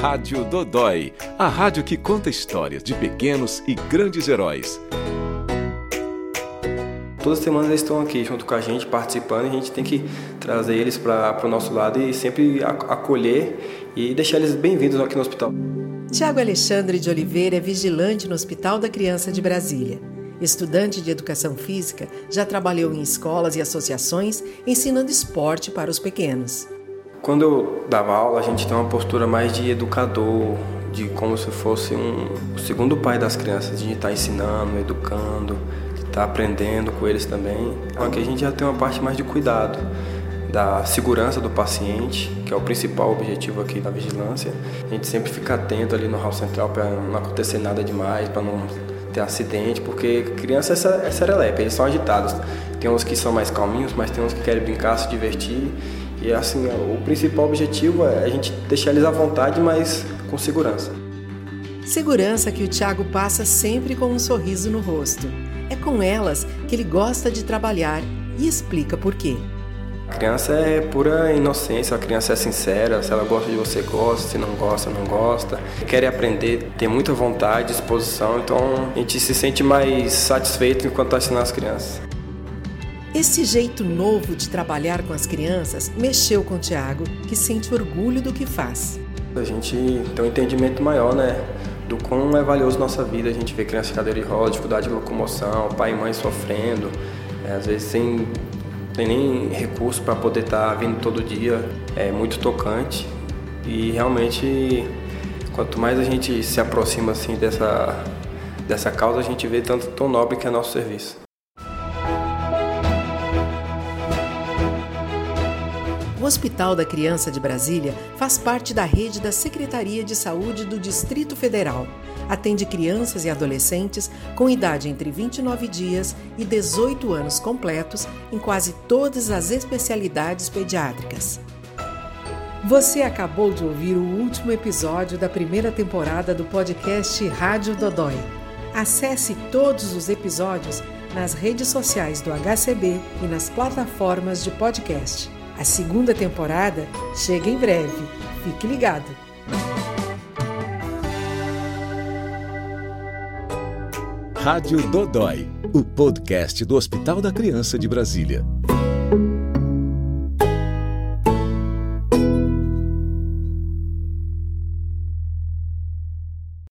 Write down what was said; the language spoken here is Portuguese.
Rádio Dodói, a rádio que conta histórias de pequenos e grandes heróis. Todas as semanas eles estão aqui junto com a gente, participando, e a gente tem que trazer eles para o nosso lado e sempre acolher e deixar eles bem-vindos aqui no hospital. Tiago Alexandre de Oliveira é vigilante no Hospital da Criança de Brasília. Estudante de educação física, já trabalhou em escolas e associações ensinando esporte para os pequenos. Quando eu dava aula, a gente tem uma postura mais de educador, de como se fosse um o segundo pai das crianças, de estar ensinando, educando, de estar aprendendo com eles também. Aqui a gente já tem uma parte mais de cuidado da segurança do paciente, que é o principal objetivo aqui da vigilância. A gente sempre fica atento ali no hall central para não acontecer nada demais, para não ter acidente, porque criança é, é serelepe, eles são agitados. Tem uns que são mais calminhos, mas tem uns que querem brincar, se divertir. E assim, o principal objetivo é a gente deixar eles à vontade, mas com segurança. Segurança que o Tiago passa sempre com um sorriso no rosto. É com elas que ele gosta de trabalhar e explica por quê. A criança é pura inocência, a criança é sincera, se ela gosta de você, gosta, se não gosta, não gosta. Quer aprender, tem muita vontade, disposição, então a gente se sente mais satisfeito enquanto está ensinando as crianças. Esse jeito novo de trabalhar com as crianças mexeu com o Tiago, que sente orgulho do que faz. A gente tem um entendimento maior, né? Do quão é valioso nossa vida. A gente vê criança de cadeira de roda, dificuldade de locomoção, pai e mãe sofrendo, é, às vezes sem, sem nem recurso para poder estar tá vindo todo dia. É muito tocante e realmente, quanto mais a gente se aproxima assim dessa, dessa causa, a gente vê tanto tão nobre que é nosso serviço. Hospital da Criança de Brasília faz parte da rede da Secretaria de Saúde do Distrito Federal. Atende crianças e adolescentes com idade entre 29 dias e 18 anos completos em quase todas as especialidades pediátricas. Você acabou de ouvir o último episódio da primeira temporada do podcast Rádio Dodói. Acesse todos os episódios nas redes sociais do HCB e nas plataformas de podcast. A segunda temporada chega em breve. Fique ligado! Rádio Dodói, o podcast do Hospital da Criança de Brasília.